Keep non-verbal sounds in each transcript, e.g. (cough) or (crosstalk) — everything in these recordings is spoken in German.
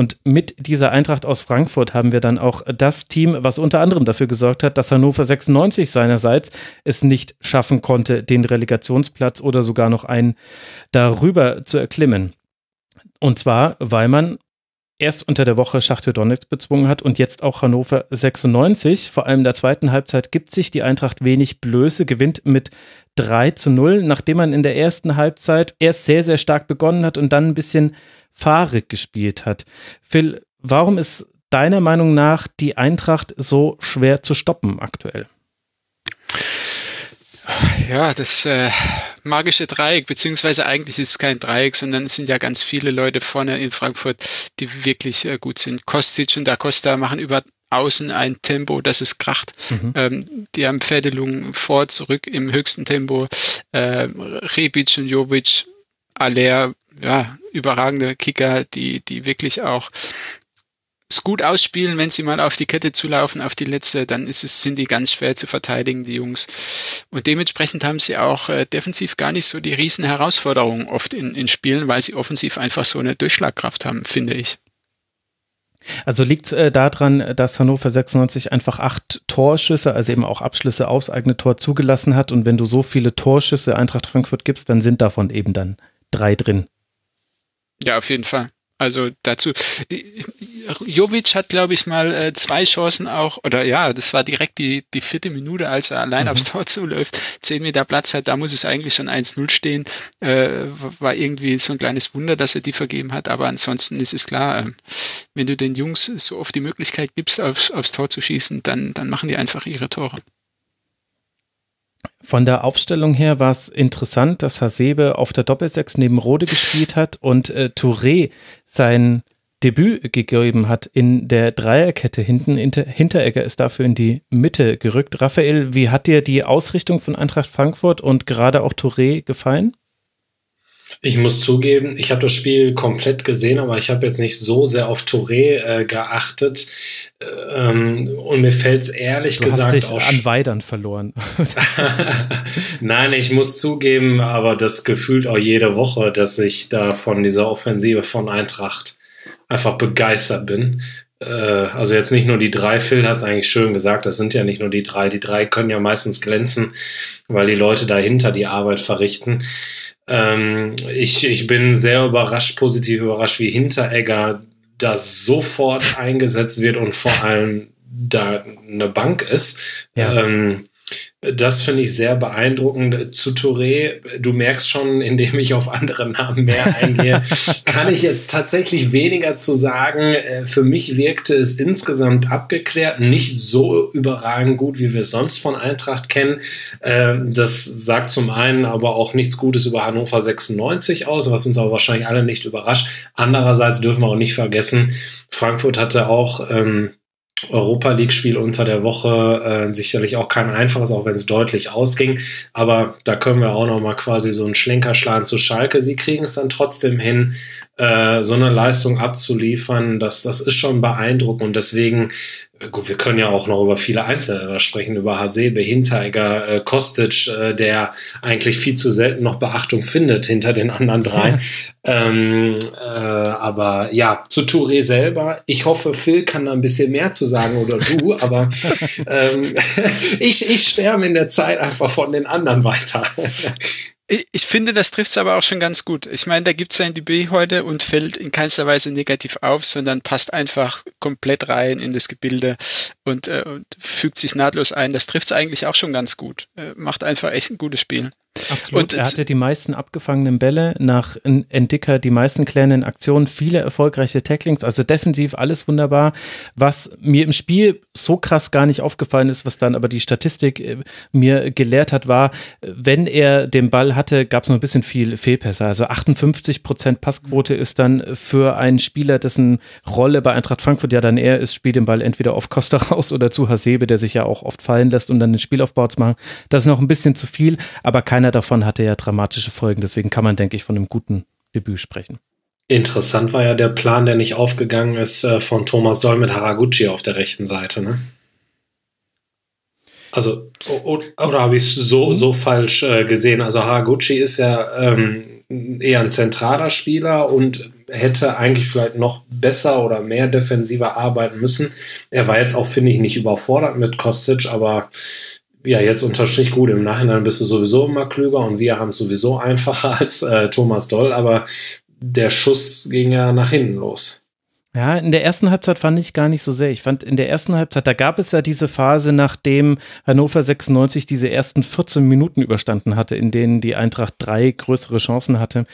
Und mit dieser Eintracht aus Frankfurt haben wir dann auch das Team, was unter anderem dafür gesorgt hat, dass Hannover 96 seinerseits es nicht schaffen konnte, den Relegationsplatz oder sogar noch einen darüber zu erklimmen. Und zwar, weil man erst unter der Woche Schachtel Donetsk bezwungen hat und jetzt auch Hannover 96. Vor allem in der zweiten Halbzeit gibt sich die Eintracht wenig Blöße, gewinnt mit 3 zu 0, nachdem man in der ersten Halbzeit erst sehr, sehr stark begonnen hat und dann ein bisschen fahrig gespielt hat. Phil, warum ist deiner Meinung nach die Eintracht so schwer zu stoppen aktuell? Ja, das äh, magische Dreieck, beziehungsweise eigentlich ist es kein Dreieck, sondern es sind ja ganz viele Leute vorne in Frankfurt, die wirklich äh, gut sind. Kostic und Da Costa machen über außen ein Tempo, das es kracht. Ähm, die haben Pferdelungen vor, zurück im höchsten Tempo. Äh, Rebic und Jovic, Aller, ja, überragende Kicker, die, die wirklich auch es gut ausspielen, wenn sie mal auf die Kette zulaufen, auf die letzte, dann ist es, sind die ganz schwer zu verteidigen, die Jungs. Und dementsprechend haben sie auch äh, defensiv gar nicht so die riesen Herausforderungen oft in, in Spielen, weil sie offensiv einfach so eine Durchschlagkraft haben, finde ich. Also liegt es äh, daran, dass Hannover 96 einfach acht Torschüsse, also eben auch Abschlüsse aufs eigene Tor zugelassen hat und wenn du so viele Torschüsse Eintracht Frankfurt gibst, dann sind davon eben dann drei drin. Ja, auf jeden Fall. Also dazu, Jovic hat, glaube ich, mal äh, zwei Chancen auch, oder ja, das war direkt die, die vierte Minute, als er allein aufs Tor (laughs) zuläuft, zehn Meter Platz hat, da muss es eigentlich schon 1-0 stehen. Äh, war irgendwie so ein kleines Wunder, dass er die vergeben hat, aber ansonsten ist es klar, ähm, wenn du den Jungs so oft die Möglichkeit gibst, aufs, aufs Tor zu schießen, dann, dann machen die einfach ihre Tore. Von der Aufstellung her war es interessant, dass Hasebe auf der Doppelsechs neben Rode gespielt hat und äh, Touré sein Debüt gegeben hat in der Dreierkette hinten. Inter Hinteregger ist dafür in die Mitte gerückt. Raphael, wie hat dir die Ausrichtung von Eintracht Frankfurt und gerade auch Touré gefallen? Ich muss zugeben, ich habe das Spiel komplett gesehen, aber ich habe jetzt nicht so sehr auf Touré äh, geachtet. Ähm, und mir fällt es ehrlich Du gesagt hast dich auch an Weidern verloren. (laughs) (laughs) Nein, ich muss zugeben, aber das gefühlt auch jede Woche, dass ich da von dieser Offensive von Eintracht einfach begeistert bin. Äh, also jetzt nicht nur die drei, Phil hat es eigentlich schön gesagt, das sind ja nicht nur die drei. Die drei können ja meistens glänzen, weil die Leute dahinter die Arbeit verrichten. Ähm, ich, ich bin sehr überrascht, positiv überrascht, wie Hinteregger da sofort eingesetzt wird und vor allem da eine Bank ist. Ja. Ähm, das finde ich sehr beeindruckend. Zu Touré, du merkst schon, (laughs) indem ich auf andere Namen mehr eingehe, (laughs) kann ich jetzt tatsächlich weniger zu sagen. Äh, Für mich wirkte es insgesamt abgeklärt, nicht so überragend gut, wie wir es sonst von Eintracht kennen. Ähm, Das sagt zum einen aber auch nichts Gutes über Hannover 96 aus, was uns aber wahrscheinlich alle nicht überrascht. Andererseits dürfen wir auch nicht vergessen, Frankfurt hatte auch ähm, Europa League-Spiel unter der Woche äh, sicherlich auch kein einfaches, auch wenn es deutlich ausging. Aber da können wir auch noch mal quasi so einen Schlenker schlagen zu Schalke. Sie kriegen es dann trotzdem hin, äh, so eine Leistung abzuliefern. Das, das ist schon beeindruckend und deswegen Gut, wir können ja auch noch über viele Einzelne da sprechen, über Hasebe, Hinteregger, äh, Kostic, äh, der eigentlich viel zu selten noch Beachtung findet hinter den anderen drei. (laughs) ähm, äh, aber ja, zu Touré selber, ich hoffe, Phil kann da ein bisschen mehr zu sagen oder du, (laughs) aber ähm, (laughs) ich, ich schwärme in der Zeit einfach von den anderen weiter. Ich, finde, das trifft es aber auch schon ganz gut. Ich meine, da gibt es sein Debüt heute und fällt in keinster Weise negativ auf, sondern passt einfach komplett rein in das Gebilde und, äh, und fügt sich nahtlos ein. Das trifft es eigentlich auch schon ganz gut. Äh, macht einfach echt ein gutes Spiel. Absolut. Und er hatte die meisten abgefangenen Bälle nach Entdicker, die meisten klärenden Aktionen, viele erfolgreiche Tacklings, also defensiv alles wunderbar. Was mir im Spiel so krass gar nicht aufgefallen ist, was dann aber die Statistik äh, mir gelehrt hat, war, wenn er den Ball hatte, gab es noch ein bisschen viel Fehlpässe. Also 58 Prozent Passquote ist dann für einen Spieler, dessen Rolle bei Eintracht Frankfurt ja dann eher ist, spielt den Ball entweder auf Costa (laughs) raus oder zu Hasebe, der sich ja auch oft fallen lässt, um dann den Spielaufbau zu machen. Das ist noch ein bisschen zu viel, aber keiner keiner davon hatte ja dramatische Folgen. Deswegen kann man, denke ich, von einem guten Debüt sprechen. Interessant war ja der Plan, der nicht aufgegangen ist, äh, von Thomas Doll mit Haraguchi auf der rechten Seite, ne? Also, oder habe ich es so, so falsch äh, gesehen? Also, Haraguchi ist ja ähm, eher ein zentraler Spieler und hätte eigentlich vielleicht noch besser oder mehr defensiver arbeiten müssen. Er war jetzt auch, finde ich, nicht überfordert mit Kostic, aber ja, jetzt unter Strich gut, im Nachhinein bist du sowieso immer klüger und wir haben es sowieso (laughs) einfacher als äh, Thomas Doll, aber der Schuss ging ja nach hinten los. Ja, in der ersten Halbzeit fand ich gar nicht so sehr. Ich fand in der ersten Halbzeit, da gab es ja diese Phase, nachdem Hannover 96 diese ersten 14 Minuten überstanden hatte, in denen die Eintracht drei größere Chancen hatte,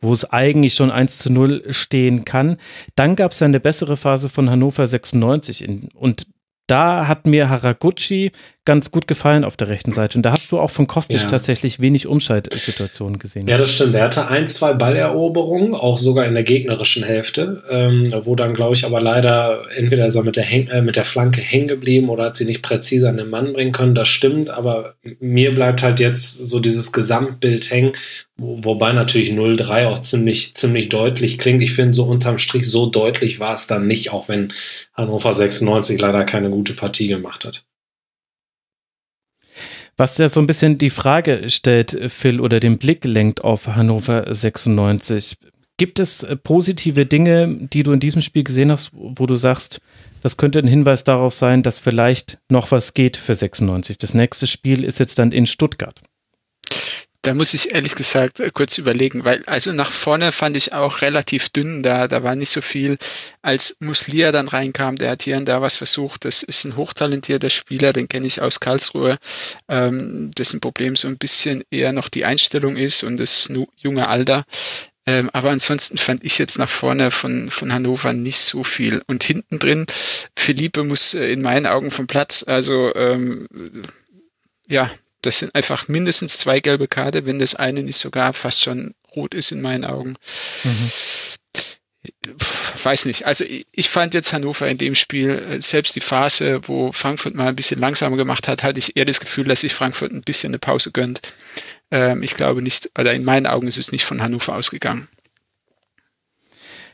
wo es eigentlich schon 1 zu 0 stehen kann. Dann gab es ja eine bessere Phase von Hannover 96 in, und da hat mir Haraguchi ganz gut gefallen auf der rechten Seite. Und da hast du auch von Kostic ja. tatsächlich wenig Umschaltsituationen gesehen. Ja, das stimmt. Er hatte ein, zwei Balleroberungen, auch sogar in der gegnerischen Hälfte, ähm, wo dann, glaube ich, aber leider entweder ist er mit der, Häng äh, mit der Flanke hängen geblieben oder hat sie nicht präzise an den Mann bringen können. Das stimmt, aber mir bleibt halt jetzt so dieses Gesamtbild hängen, wobei natürlich 0-3 auch ziemlich, ziemlich deutlich klingt. Ich finde, so unterm Strich so deutlich war es dann nicht, auch wenn Hannover 96 leider keine gute Partie gemacht hat. Was ja so ein bisschen die Frage stellt, Phil, oder den Blick lenkt auf Hannover 96. Gibt es äh, positive Dinge, die du in diesem Spiel gesehen hast, wo du sagst, das könnte ein Hinweis darauf sein, dass vielleicht noch was geht für 96? Das nächste Spiel ist jetzt dann in Stuttgart. Da muss ich ehrlich gesagt äh, kurz überlegen, weil also nach vorne fand ich auch relativ dünn da, da war nicht so viel. Als Muslia dann reinkam, der hat hier und da was versucht. Das ist ein hochtalentierter Spieler, den kenne ich aus Karlsruhe, ähm, dessen Problem so ein bisschen eher noch die Einstellung ist und das junge Alter. Ähm, aber ansonsten fand ich jetzt nach vorne von, von Hannover nicht so viel. Und hinten drin, Philippe muss äh, in meinen Augen vom Platz, also ähm, ja, das sind einfach mindestens zwei gelbe Karte, wenn das eine nicht sogar fast schon rot ist in meinen Augen. Mhm. Weiß nicht. Also ich fand jetzt Hannover in dem Spiel, äh, selbst die Phase, wo Frankfurt mal ein bisschen langsamer gemacht hat, hatte ich eher das Gefühl, dass sich Frankfurt ein bisschen eine Pause gönnt. Ähm, ich glaube nicht, oder in meinen Augen ist es nicht von Hannover ausgegangen.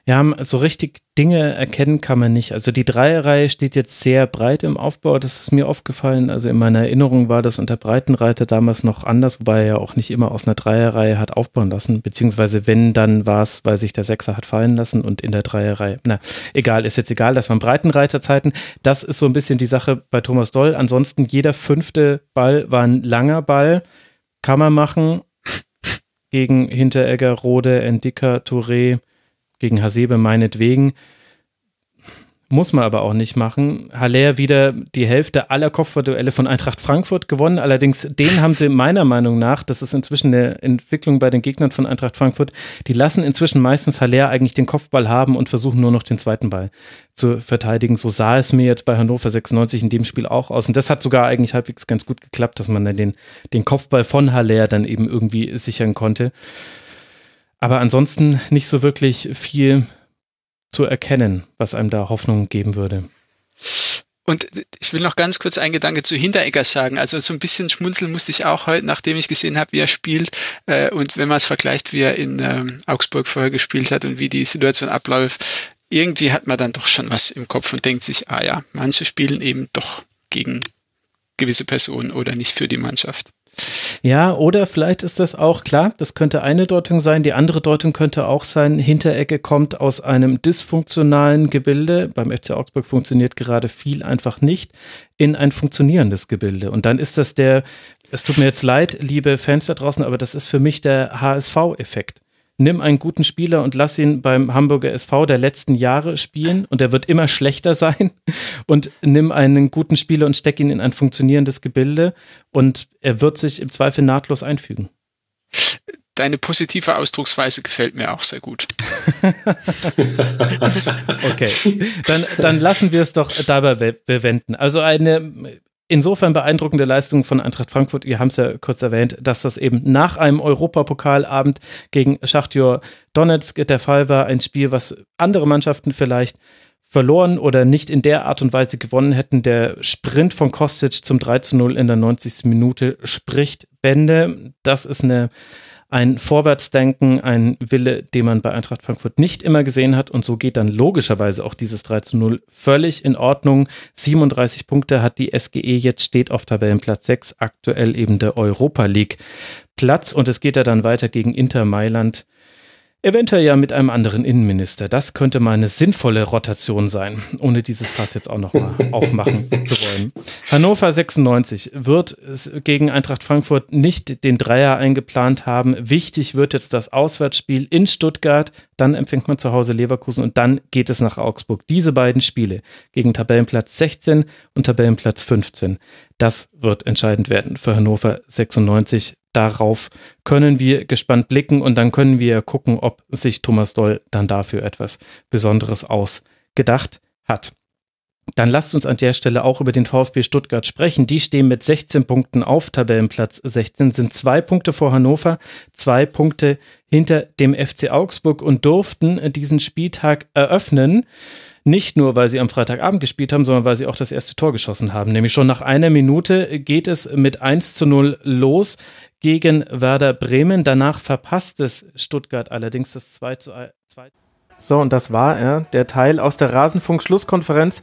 Ja, so richtig Dinge erkennen kann man nicht. Also die Dreierreihe steht jetzt sehr breit im Aufbau, das ist mir aufgefallen. Also in meiner Erinnerung war das unter Breitenreiter damals noch anders, wobei er ja auch nicht immer aus einer Dreierreihe hat aufbauen lassen, beziehungsweise wenn, dann war es, weil sich der Sechser hat fallen lassen und in der Dreierreihe, na, egal, ist jetzt egal, das waren Breitenreiterzeiten. Das ist so ein bisschen die Sache bei Thomas Doll. Ansonsten jeder fünfte Ball war ein langer Ball, kann man machen gegen Hinteregger, Rode, Endika, Touré, gegen Hasebe meinetwegen. Muss man aber auch nicht machen. Haller wieder die Hälfte aller Kopfballduelle von Eintracht Frankfurt gewonnen. Allerdings, den haben sie meiner Meinung nach, das ist inzwischen eine Entwicklung bei den Gegnern von Eintracht Frankfurt, die lassen inzwischen meistens Haller eigentlich den Kopfball haben und versuchen nur noch den zweiten Ball zu verteidigen. So sah es mir jetzt bei Hannover 96 in dem Spiel auch aus. Und das hat sogar eigentlich halbwegs ganz gut geklappt, dass man dann den, den Kopfball von Haller dann eben irgendwie sichern konnte. Aber ansonsten nicht so wirklich viel zu erkennen, was einem da Hoffnung geben würde. Und ich will noch ganz kurz einen Gedanke zu Hinteregger sagen. Also so ein bisschen schmunzeln musste ich auch heute, nachdem ich gesehen habe, wie er spielt. Äh, und wenn man es vergleicht, wie er in ähm, Augsburg vorher gespielt hat und wie die Situation abläuft, irgendwie hat man dann doch schon was im Kopf und denkt sich, ah ja, manche spielen eben doch gegen gewisse Personen oder nicht für die Mannschaft. Ja, oder vielleicht ist das auch klar, das könnte eine Deutung sein. Die andere Deutung könnte auch sein, Hinterecke kommt aus einem dysfunktionalen Gebilde. Beim FC Augsburg funktioniert gerade viel einfach nicht in ein funktionierendes Gebilde. Und dann ist das der es tut mir jetzt leid, liebe Fans da draußen, aber das ist für mich der HSV-Effekt. Nimm einen guten Spieler und lass ihn beim Hamburger SV der letzten Jahre spielen und er wird immer schlechter (laughs) sein. Und nimm einen guten Spieler und steck ihn in ein funktionierendes Gebilde und er wird sich im Zweifel nahtlos einfügen. Deine positive Ausdrucksweise gefällt mir auch sehr gut. (laughs) okay, dann, dann lassen wir es doch dabei bewenden. Also eine insofern beeindruckende Leistung von Eintracht Frankfurt. Ihr habt es ja kurz erwähnt, dass das eben nach einem Europapokalabend gegen Schachtjor Donetsk der Fall war. Ein Spiel, was andere Mannschaften vielleicht verloren oder nicht in der Art und Weise gewonnen hätten. Der Sprint von Kostic zum 3 zu 0 in der 90. Minute spricht Bände. Das ist eine ein Vorwärtsdenken, ein Wille, den man bei Eintracht Frankfurt nicht immer gesehen hat. Und so geht dann logischerweise auch dieses 3 zu 0 völlig in Ordnung. 37 Punkte hat die SGE, jetzt steht auf Tabellenplatz 6, aktuell eben der Europa League Platz. Und es geht ja dann weiter gegen Inter Mailand Eventuell ja mit einem anderen Innenminister. Das könnte mal eine sinnvolle Rotation sein, ohne dieses Fass jetzt auch nochmal (laughs) aufmachen zu wollen. Hannover 96 wird gegen Eintracht Frankfurt nicht den Dreier eingeplant haben. Wichtig wird jetzt das Auswärtsspiel in Stuttgart. Dann empfängt man zu Hause Leverkusen und dann geht es nach Augsburg. Diese beiden Spiele gegen Tabellenplatz 16 und Tabellenplatz 15. Das wird entscheidend werden für Hannover 96 darauf können wir gespannt blicken und dann können wir gucken, ob sich Thomas Doll dann dafür etwas Besonderes ausgedacht hat. Dann lasst uns an der Stelle auch über den VfB Stuttgart sprechen. Die stehen mit 16 Punkten auf Tabellenplatz 16, sind zwei Punkte vor Hannover, zwei Punkte hinter dem FC Augsburg und durften diesen Spieltag eröffnen. Nicht nur, weil sie am Freitagabend gespielt haben, sondern weil sie auch das erste Tor geschossen haben. Nämlich schon nach einer Minute geht es mit 1 zu 0 los gegen Werder Bremen. Danach verpasst es Stuttgart allerdings das 2 zu 2. So, und das war er, der Teil aus der Rasenfunk-Schlusskonferenz